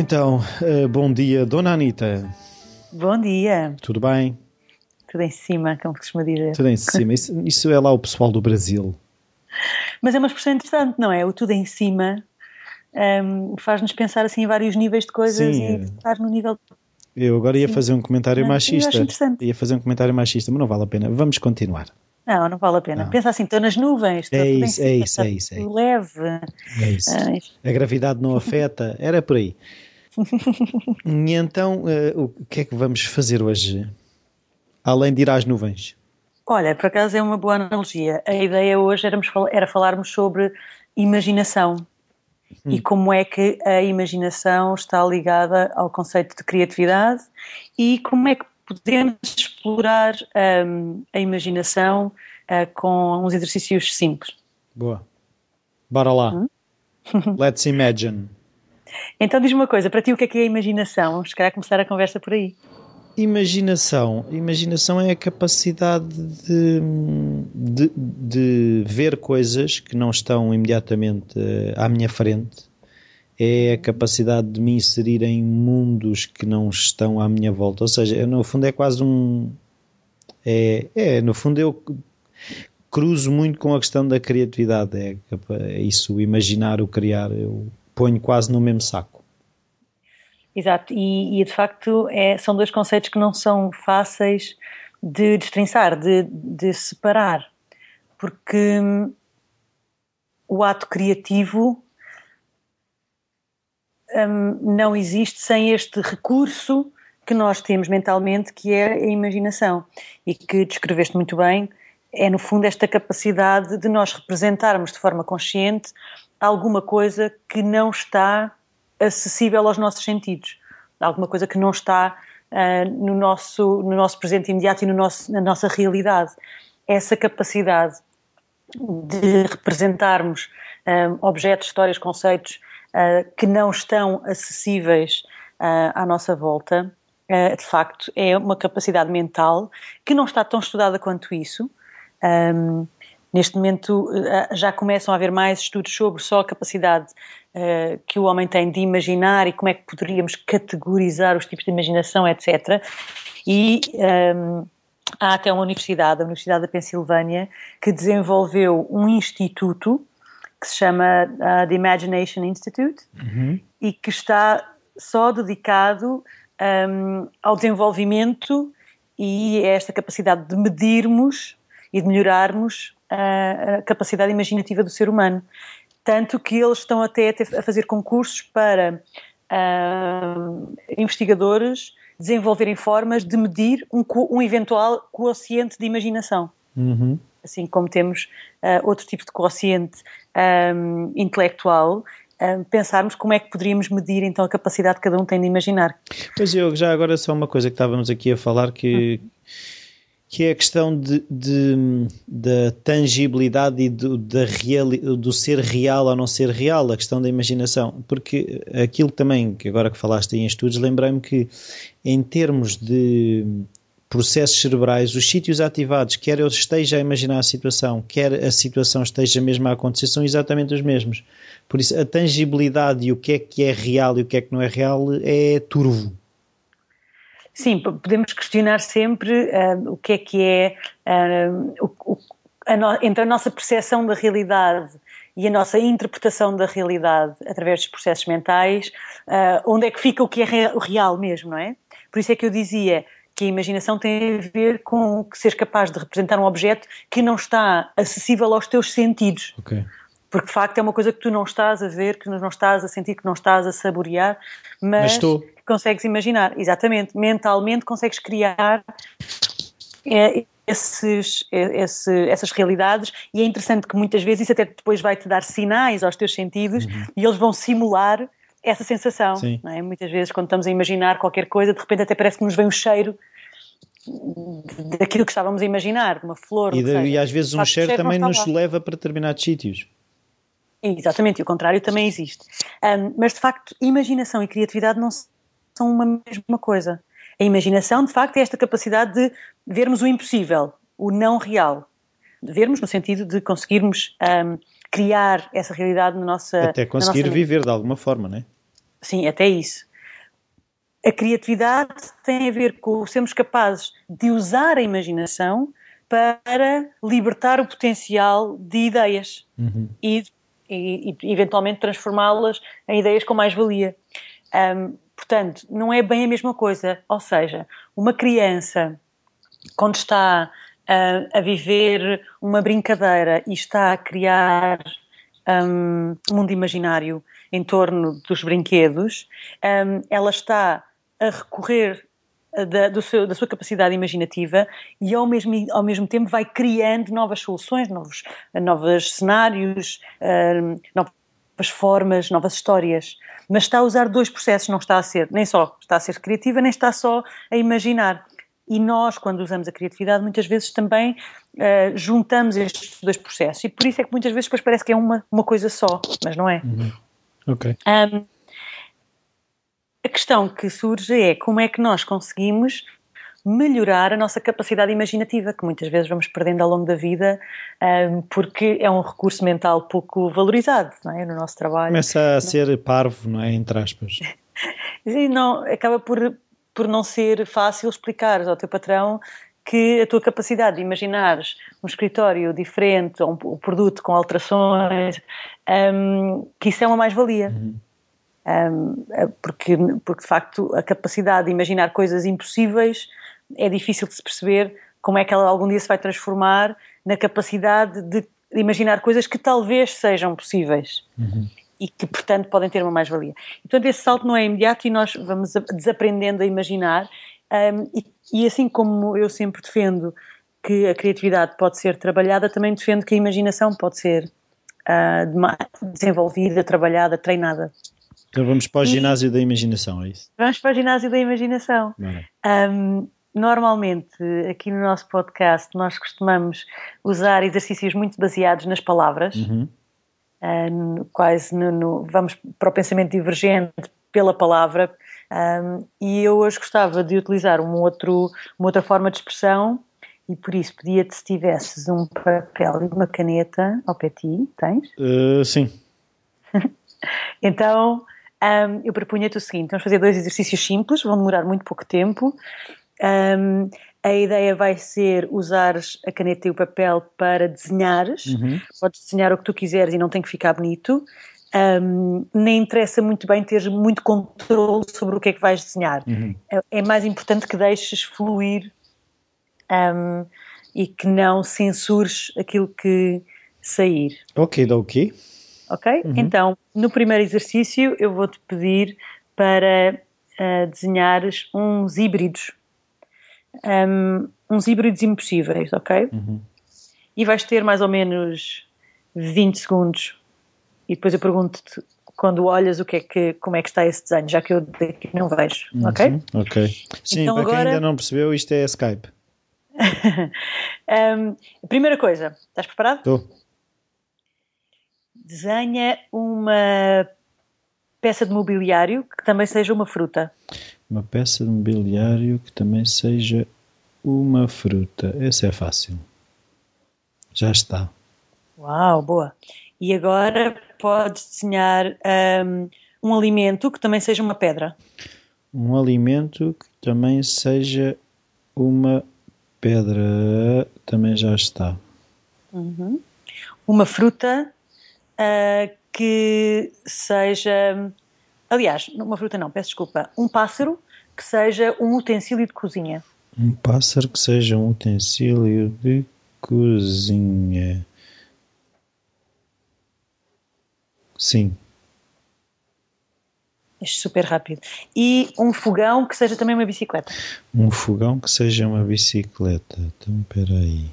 Então, uh, bom dia, Dona Anitta. Bom dia. Tudo bem? Tudo em cima, como costuma dizer. Tudo em cima. Isso, isso, é lá o pessoal do Brasil. Mas é uma expressão interessante, não é? O tudo em cima um, faz-nos pensar assim em vários níveis de coisas Sim. e estar no nível. Eu agora ia Sim. fazer um comentário machista. Ia fazer um comentário machista, mas não vale a pena. Vamos continuar. Não, não vale a pena. Não. Pensa assim, estou nas nuvens. Estou é, isso, é, isso, é isso, é isso. Leve. É isso. Ah, a gravidade não afeta. Era por aí. e então, uh, o que é que vamos fazer hoje? Além de ir às nuvens? Olha, por acaso é uma boa analogia. A ideia hoje era, era falarmos sobre imaginação hum. e como é que a imaginação está ligada ao conceito de criatividade e como é que podemos explorar um, a imaginação uh, com uns exercícios simples. Boa. Bora lá. Hum? Let's imagine. Então diz-me uma coisa, para ti o que é que é a imaginação? Vamos calhar começar a conversa por aí. Imaginação. Imaginação é a capacidade de, de, de ver coisas que não estão imediatamente eh, à minha frente. É a capacidade de me inserir em mundos que não estão à minha volta. Ou seja, no fundo é quase um. É, é no fundo eu cruzo muito com a questão da criatividade. É, é isso, imaginar, o criar. Eu ponho quase no mesmo saco. Exato, e, e de facto é, são dois conceitos que não são fáceis de destrinçar, de, de separar, porque hum, o ato criativo hum, não existe sem este recurso que nós temos mentalmente, que é a imaginação, e que descreveste muito bem, é no fundo esta capacidade de nós representarmos de forma consciente alguma coisa que não está acessível aos nossos sentidos, alguma coisa que não está uh, no, nosso, no nosso presente imediato e no nosso, na nossa realidade. Essa capacidade de representarmos uh, objetos, histórias, conceitos uh, que não estão acessíveis à nossa volta, de facto, é uma capacidade mental que não está tão estudada quanto isso. Um, Neste momento já começam a haver mais estudos sobre só a capacidade uh, que o homem tem de imaginar e como é que poderíamos categorizar os tipos de imaginação, etc. E um, ehm, há até uma universidade, a Universidade da Pensilvânia, que desenvolveu um instituto que se chama uh, The Imagination Institute uhum. e que está só dedicado um, ehm, ao desenvolvimento e a esta capacidade de medirmos e de melhorarmos a, a capacidade imaginativa do ser humano. Tanto que eles estão até a fazer concursos para uh, investigadores desenvolverem formas de medir um, um eventual quociente de imaginação. Uhum. Assim como temos uh, outro tipo de quociente um, intelectual, um, pensarmos como é que poderíamos medir então a capacidade que cada um tem de imaginar. Pois eu, já agora só uma coisa que estávamos aqui a falar que. Uhum que é a questão de, de da tangibilidade e do, real, do ser real ou não ser real, a questão da imaginação. Porque aquilo também, que agora que falaste em estudos, lembrei-me que em termos de processos cerebrais, os sítios ativados, quer eu esteja a imaginar a situação, quer a situação esteja mesmo a acontecer, são exatamente os mesmos. Por isso, a tangibilidade e o que é que é real e o que é que não é real é turvo. Sim, podemos questionar sempre uh, o que é que é uh, o, o, a no, entre a nossa percepção da realidade e a nossa interpretação da realidade através dos processos mentais, uh, onde é que fica o que é real mesmo, não é? Por isso é que eu dizia que a imaginação tem a ver com ser capaz de representar um objeto que não está acessível aos teus sentidos. Okay. Porque de facto é uma coisa que tu não estás a ver, que não estás a sentir, que não estás a saborear, mas, mas estou consegues imaginar, exatamente, mentalmente consegues criar é, esses, é, esse, essas realidades e é interessante que muitas vezes isso até depois vai-te dar sinais aos teus sentidos uhum. e eles vão simular essa sensação. É? Muitas vezes quando estamos a imaginar qualquer coisa, de repente até parece que nos vem um cheiro daquilo que estávamos a imaginar, de uma flor. E, de, e às vezes um cheiro, cheiro também nos leva para determinados sítios. Exatamente, e o contrário também existe. Um, mas de facto, imaginação e criatividade não são uma mesma coisa. A imaginação, de facto, é esta capacidade de vermos o impossível, o não real. De vermos no sentido de conseguirmos um, criar essa realidade na nossa. Até conseguir nossa viver de alguma forma, não é? Sim, até isso. a criatividade tem a ver com sermos capazes de usar a imaginação para libertar o potencial de ideias Uhum. e, e- e, eventualmente transformá-las em ideias com mais valia. Portanto, não é bem a mesma coisa. Ou seja, uma criança, quando está ah, a viver uma brincadeira e está a criar um mundo imaginário em torno dos brinquedos, um, ela está a recorrer da, do seu- da sua capacidade imaginativa e ao mesmo, ao mesmo tempo vai criando novas soluções, novos, novos cenários, um, novas formas, novas histórias. Mas está a usar dois processos, não está a ser, nem só está a ser criativa, nem está só a imaginar. E nós, quando usamos a criatividade, muitas vezes também eh, juntamos estes dois processos. E por isso é que muitas vezes depois parece que é uma, uma coisa só, mas não é. Ok. Ahm, a questão que surge é como é que nós conseguimos melhorar a nossa capacidade imaginativa, que muitas vezes vamos perdendo ao longo da vida, ahm, porque é um recurso mental pouco valorizado é? no nosso trabalho. Começa a ser parvo, não é? Entre aspas. E não, acaba por, por não ser fácil explicar ao teu patrão que a tua capacidade de imaginares um escritório diferente ou um, um produto com alterações, hum, que isso é uma mais-valia. Hum, porque, porque, de facto, a capacidade de imaginar coisas impossíveis é difícil de se perceber como é que ela algum dia se vai transformar na capacidade de imaginar coisas que talvez sejam possíveis e que, portanto, podem ter uma mais-valia. E, portanto, esse salto não é imediato e nós vamos desaprendendo a imaginar. Um, e, e assim como eu sempre defendo que a criatividade pode ser trabalhada, também defendo que a imaginação pode ser dema- desenvolvida, trabalhada, treinada. Então vamos para o ginásio da imaginação, é isso? Vamos para o ginásio da imaginação. Um, normalmente, aqui no nosso podcast, nós costumamos usar exercícios muito baseados nas palavras. Uhum. um, quase no, no- vamos para o pensamento divergente pela palavra um, e eu hoje gostava de utilizar um outro, uma outra forma de expressão e por isso pedia-te se tivesses um papel e uma caneta ao pé de ti, tens? Uh, sim. Então um, eu propunha-te o seguinte: vamos fazer dois exercícios simples, vão demorar muito pouco tempo. Um, a ideia vai ser usares a caneta e o papel para desenhares. Uhum. Podes desenhar o que tu quiseres e não tem que ficar bonito. Um, nem interessa muito bem ter muito controle sobre o que é que vais desenhar. Uhum. É, é mais importante que deixes fluir um, e que não censures aquilo que sair. Ok, dá ok. Ok? Então, no primeiro exercício, eu vou-te pedir para ah, desenhares uns híbridos. Um, uns híbridos impossíveis, ok? Uhum. E vais ter mais ou menos 20 segundos. E depois eu pergunto-te, quando olhas, o que é que, como é que está esse desenho, já que eu daqui não vejo, ok? Uhum. Ok. Sim, Então para quem agora- ainda não percebeu, isto é Skype. Um, primeira coisa, estás preparado? Estou. Desenha uma peça de mobiliário que também seja uma fruta. Uma peça de mobiliário que também seja uma fruta. Esse é fácil. Já está. Uau, boa. E agora podes desenhar um, um alimento que também seja uma pedra. Um alimento que também seja uma pedra. Também já está. Uma fruta ah, que seja. Aliás, uma fruta não, peço desculpa. Um pássaro que seja um utensílio de cozinha. Um pássaro que seja um utensílio de cozinha. Sim. É super rápido. E um fogão que seja também uma bicicleta. Um fogão que seja uma bicicleta. Então, espera aí.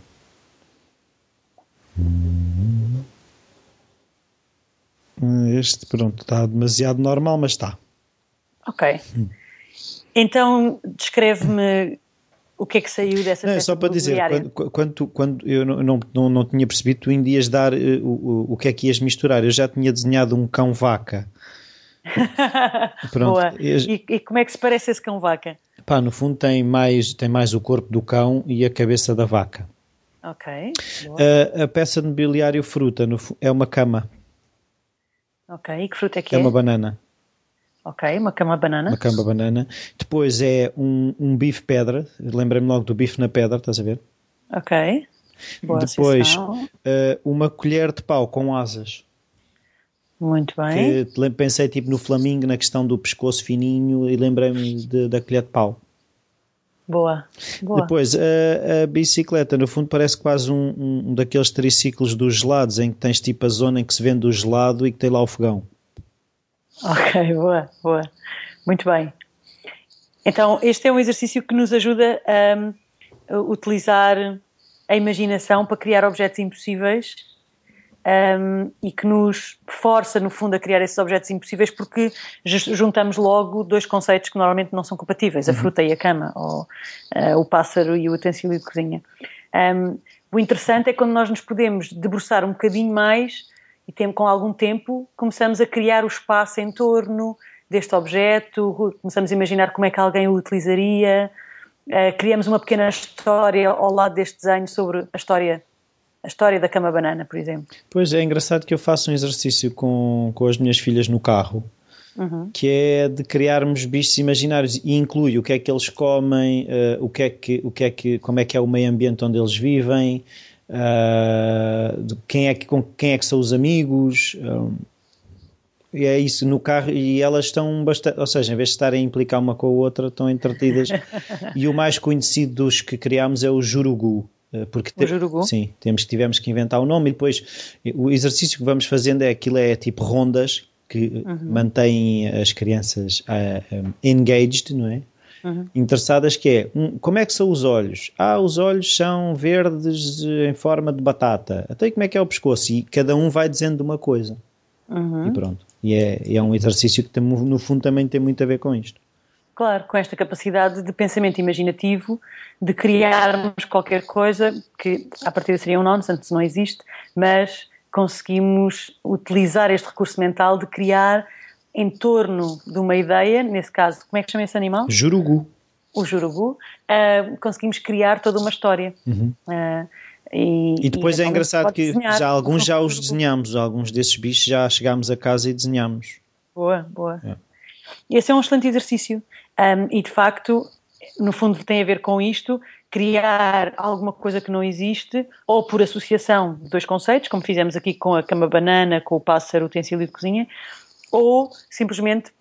Hum. Este, pronto, está demasiado normal, mas está. Ok. Então, descreve-me o que é que saiu dessa Não, é peça só para dizer, quando, quando, quando eu não, não, não, não tinha percebido, tu ainda ias dar eh, o, o, que é que ias misturar. Eu já tinha desenhado um cão-vaca. Pronto. Boa. Eu- E, e como é que se parece esse cão-vaca? Pá, no fundo tem mais, tem mais o corpo do cão e a cabeça da vaca. Ok. Boa. A, peça de mobiliário fruta no é uma cama, Ok. E que fruta é que é é? uma banana. Ok, uma cama banana. Uma cama banana. Depois é um, um bife pedra. Lembrei-me logo do bife na pedra, estás a ver? Ok. Boa Depois uh, uma colher de pau com asas. Muito bem. Que pensei tipo no flamingo, na questão do pescoço fininho e lembrei-me da colher de pau. Boa. Boa. Depois, a, a, bicicleta, no fundo, parece quase um, um, daqueles triciclos dos gelados, em que tens tipo a zona em que se vende o gelado e que tem lá o fogão. Ok, boa, boa. Muito bem. Então, este é um exercício que nos ajuda a utilizar a imaginação para criar objetos impossíveis um, e que nos força, no fundo, a criar esses objetos impossíveis porque juntamos logo dois conceitos que normalmente não são compatíveis, a uhum. fruta e a cama, ou uh, o pássaro e o utensílio de cozinha. Um, o interessante é quando nós nos podemos debruçar um bocadinho mais e tem, com algum tempo começamos a criar o espaço em torno deste objeto, começamos a imaginar como é que alguém o utilizaria, uh, criamos uma pequena história ao lado deste desenho sobre a história a história da cama banana, por exemplo. Pois é, engraçado que eu faço um exercício com, com as minhas filhas no carro, uhum. que é de criarmos bichos imaginários e inclui o que é que eles comem, uh, o que é que, o que é que, como é que é o meio ambiente onde eles vivem, uh, quem, é que, com quem é que são os amigos. Um, e é isso no carro e elas estão bastante, ou seja, em vez de estarem a implicar uma com a outra, estão entretidas. e o mais conhecido dos que criámos é o Jurugu. Eh, porque Jurugu? Sim, temos, tivemos que inventar o nome e depois o exercício que vamos fazendo é aquilo é tipo rondas que uhum. mantêm as crianças uh, eh, um, engaged, não é? Uhum. Interessadas que é, um, como é que são os olhos? Ah, os olhos são verdes em forma de batata. Até como é que é o pescoço? E cada um vai dizendo uma coisa. Uhum. E pronto. E é, é um exercício que tem, no fundo também tem muito a ver com isto. Claro, com esta capacidade de pensamento imaginativo, de criarmos qualquer coisa que a partir seria um nonsense, não existe, mas conseguimos utilizar este recurso mental de criar em torno de uma ideia, nesse caso, como é que chama esse animal? Jurugu. O jurugu. Uh, conseguimos criar toda uma história. Uhum. Uh, e, e, depois e é engraçado que já alguns já os desenhamos, alguns desses bichos já chegámos a casa e desenhamos. Boa, boa. É. Esse é um excelente exercício. Um, e de facto, no fundo, tem a ver com isto: criar alguma coisa que não existe, ou por associação de dois conceitos, como fizemos aqui com a cama banana, com o pássaro, o utensílio de cozinha, ou simplesmente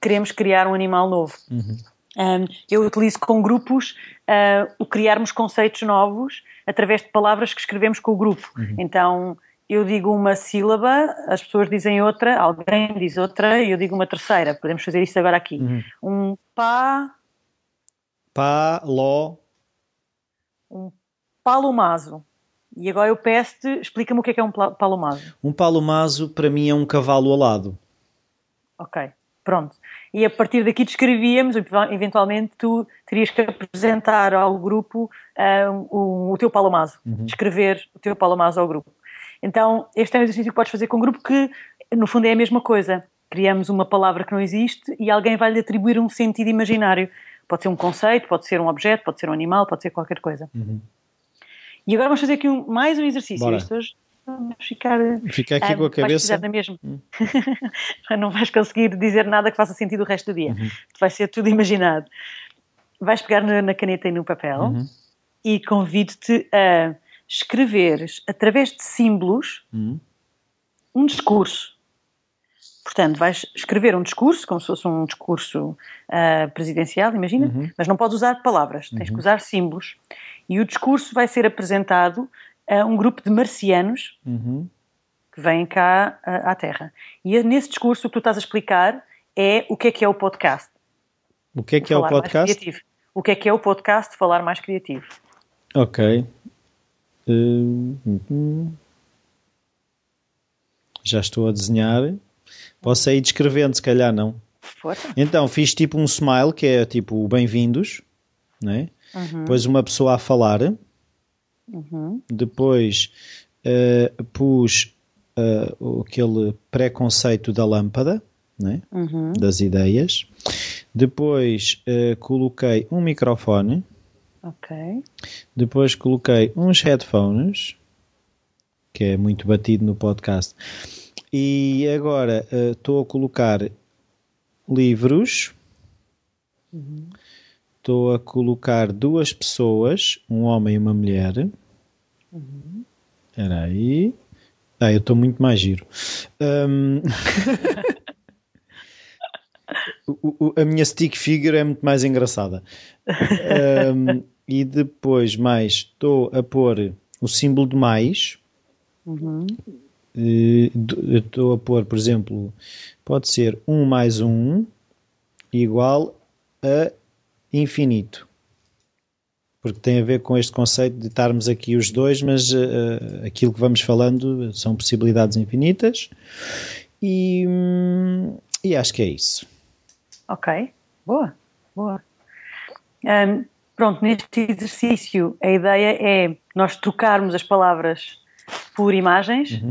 queremos criar um animal novo. Uhum. Um, eu utilizo com grupos uh, o criarmos conceitos novos através de palavras que escrevemos com o grupo. Uhum. Então, eu digo uma sílaba, as pessoas dizem outra, alguém diz outra e eu digo uma terceira. Podemos fazer isso agora aqui. Uhum. Um pá. Pá, ló. Um palomazo. E agora eu peço-te, explica-me o que é, que é um palomazo. Um palomazo para mim é um cavalo alado. Ok, pronto. E a partir daqui descrevíamos, eventualmente tu terias que apresentar ao grupo uh, o, o, teu palomazo, uhum. descrever o teu palomazo ao grupo. Então, este é um exercício que podes fazer com um grupo que, no fundo, é a mesma coisa. Criamos uma palavra que não existe e alguém vai lhe atribuir um sentido imaginário. Pode ser um conceito, pode ser um objeto, pode ser um animal, pode ser qualquer coisa. Uhum. E agora vamos fazer aqui um, mais um exercício. Bora. hoje vamos ficar. Fica aqui ah, com a cabeça. Na mesma. Hum. não vais conseguir dizer nada que faça sentido o resto do dia. Uhum. Vai ser tudo imaginado. Vais pegar na, na caneta e no papel uhum. e convido-te a escreveres, através de símbolos, hum. um discurso. Portanto, vais escrever um discurso, como se fosse um discurso uh, presidencial, imagina, uhum. mas não podes usar palavras, tens uhum. que usar símbolos. E o discurso vai ser apresentado a um grupo de marcianos uhum. que vêm cá uh, à Terra. E nesse discurso o que tu estás a explicar é o que é que é o podcast. O que é que é o podcast? O que é que é o podcast falar mais criativo. Ok. Uh, já estou a desenhar. Posso ir descrevendo, se calhar não. Força. Então, fiz tipo um smile, que é tipo bem-vindos, né? Uhum. Depois uma pessoa a falar. Uhum. Depois uh, pus uh, aquele preconceito da lâmpada, né? Uhum. das ideias. Depois uh, coloquei um microfone. Ok. Depois coloquei uns headphones, que é muito batido no podcast. E agora estou uh, a colocar livros. Estou a colocar duas pessoas, um homem e uma mulher. Espera aí. Ah, eu estou muito mais giro. Um, o- o- a minha stick figure é muito mais engraçada. Um, e depois mais estou a pôr o símbolo de mais. Eu Estou a pôr, por exemplo, pode ser 1 mais 1 igual a infinito. Porque tem a ver com este conceito de estarmos aqui os dois, mas eh, aquilo que vamos falando são possibilidades infinitas. E, hum, e acho que é isso. Ok, boa, boa. Ahm, pronto, neste exercício a ideia é nós trocarmos as palavras por imagens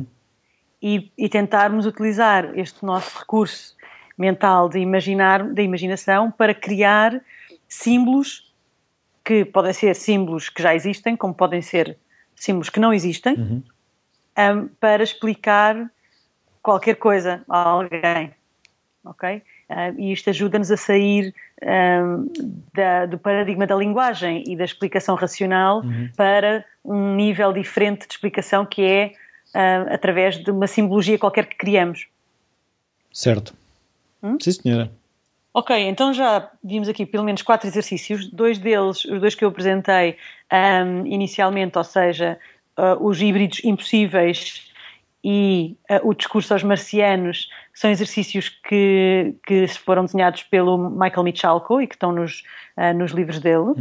e, e tentarmos utilizar este nosso recurso mental de imaginar, da imaginação para criar símbolos que podem ser símbolos que já existem, como podem ser símbolos que não existem, ahm, para explicar qualquer coisa a alguém ok? Ah, e isto ajuda-nos a sair da- do paradigma da linguagem e da explicação racional para um nível diferente de explicação que é ah, através de uma simbologia qualquer que criamos. Certo? Sim, senhora. Ok, então já vimos aqui pelo menos quatro exercícios, dois deles, os dois que eu apresentei ahm, inicialmente, ou seja, ah, os híbridos impossíveis e ah, o discurso aos marcianos, são exercícios que, que foram desenhados pelo Michael Michalko e que estão nos, ah, nos livros dele.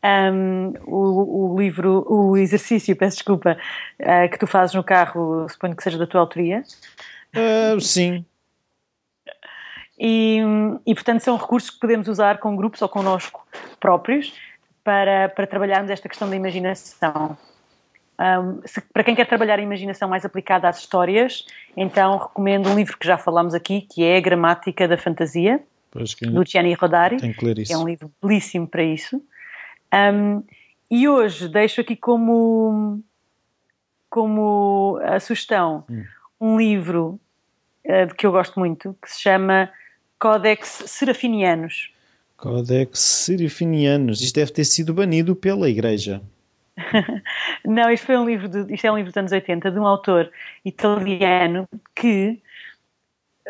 Ahm, o, o livro, o exercício, peço desculpa, ah, que tu fazes no carro, suponho que seja da tua autoria. Ah, sim. E, e, portanto, são recursos que podemos usar com grupos ou connosco próprios para, para trabalharmos esta questão da imaginação. Um, se- para quem quer trabalhar a imaginação mais aplicada às histórias, então recomendo um livro que já falámos aqui, que é A Gramática da Fantasia, do Gianni Rodari. tenho que ler que isso. é um livro belíssimo para isso. Um, e hoje deixo aqui como, como a sugestão um livro de que eu gosto muito, que se chama Codex Serafinianos. Codex Serifinianos. Isto deve ter sido banido pela Igreja. Não, isto, foi um livro de, isto é um livro dos anos 80 de um autor italiano que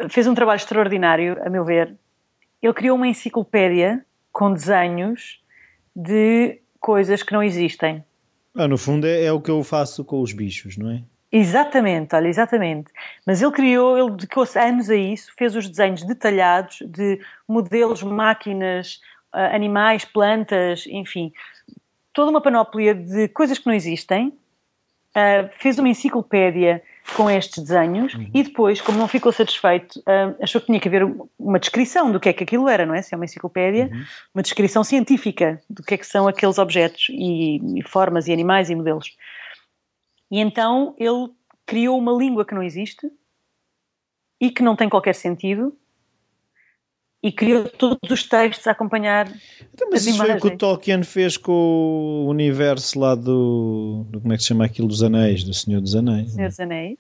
fez um trabalho extraordinário, a meu ver. Ele criou uma enciclopédia com desenhos de coisas que não existem. Ah, no fundo é, é o que eu faço com os bichos, não é? Exatamente, olha, exatamente. Mas ele criou, ele dedicou-se anos a isso, fez os desenhos detalhados de modelos, máquinas, ah, animais, plantas, enfim, toda uma panóplia de coisas que não existem. Ah, fez uma enciclopédia com estes desenhos e depois, como não ficou satisfeito, ah, achou que tinha que haver uma descrição do que é que aquilo era, não é? Se é uma enciclopédia, uma descrição científica do que é que são aqueles objetos e, e formas e animais e modelos. E então ele criou uma língua que não existe e que não tem qualquer sentido e criou todos os textos a acompanhar Então, mas as isso foi o que o. Tolkien fez com o universo lá do, do- Como é que se chama aquilo dos Anéis? Do Senhor dos Anéis. Senhor dos Anéis.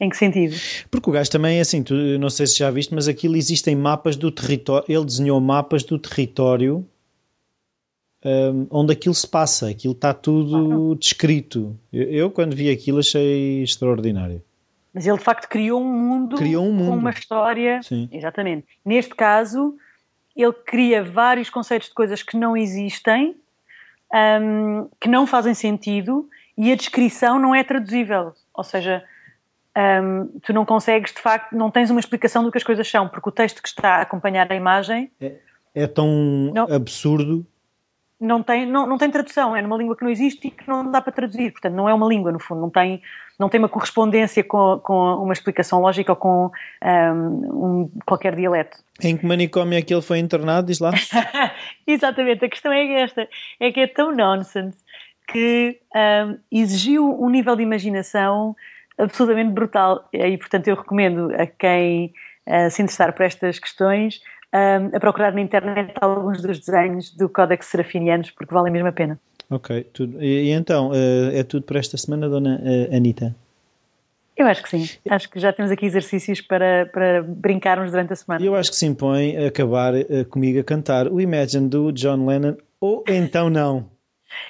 Em que sentido? Porque o gajo também é assim, tu, não sei se já viste, mas aquilo existem mapas do território. Ele desenhou mapas do território hum, onde aquilo se passa. Aquilo está tudo descrito. Eu, eu, quando vi aquilo, achei extraordinário. Mas ele de facto criou um mundo, Criou um com mundo. uma história. Sim. Exatamente. Neste caso, ele cria vários conceitos de coisas que não existem, hum, que não fazem sentido e a descrição não é traduzível. Ou seja, hum, tu não consegues, de facto, não tens uma explicação do que as coisas são, porque o texto que está a acompanhar a imagem É tão Não. absurdo. Não tem, não, não tem tradução, é numa língua que não existe e que não dá para traduzir. Portanto, não é uma língua, no fundo, não tem, não tem uma correspondência com, com uma explicação lógica ou com hum, um, qualquer dialeto. Em que manicômio é que ele foi internado? Diz lá. Exatamente, a questão é esta: é que é tão nonsense que hum, exigiu um nível de imaginação absolutamente brutal. E, portanto, eu recomendo a quem ah, se interessar por estas questões hum, a procurar na internet alguns dos desenhos do Codex Serafinianos, porque mesmo a pena. Ok, tudo. E, e então, eh, é tudo para esta semana, Dona eh, Anita? Eu acho que sim. Acho que já temos aqui exercícios para, para brincarmos durante a semana. Eu acho que se impõe acabar uh, comigo a cantar o Imagine do John Lennon ou então não.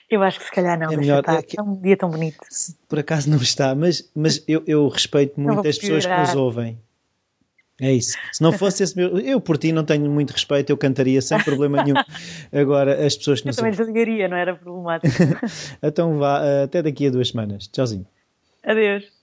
Eu acho que se calhar não, é melhor. É, que, é um dia tão bonito. Por acaso não está, mas, mas eu, eu respeito muito as pessoas que nos ouvem. É isso. Se não fosse esse meu. Eu, por ti, não tenho muito respeito, eu cantaria sem problema nenhum. Agora, as pessoas que não Eu também desligaria, não era problemático. então vá, até daqui a duas semanas. Tchauzinho. Adeus.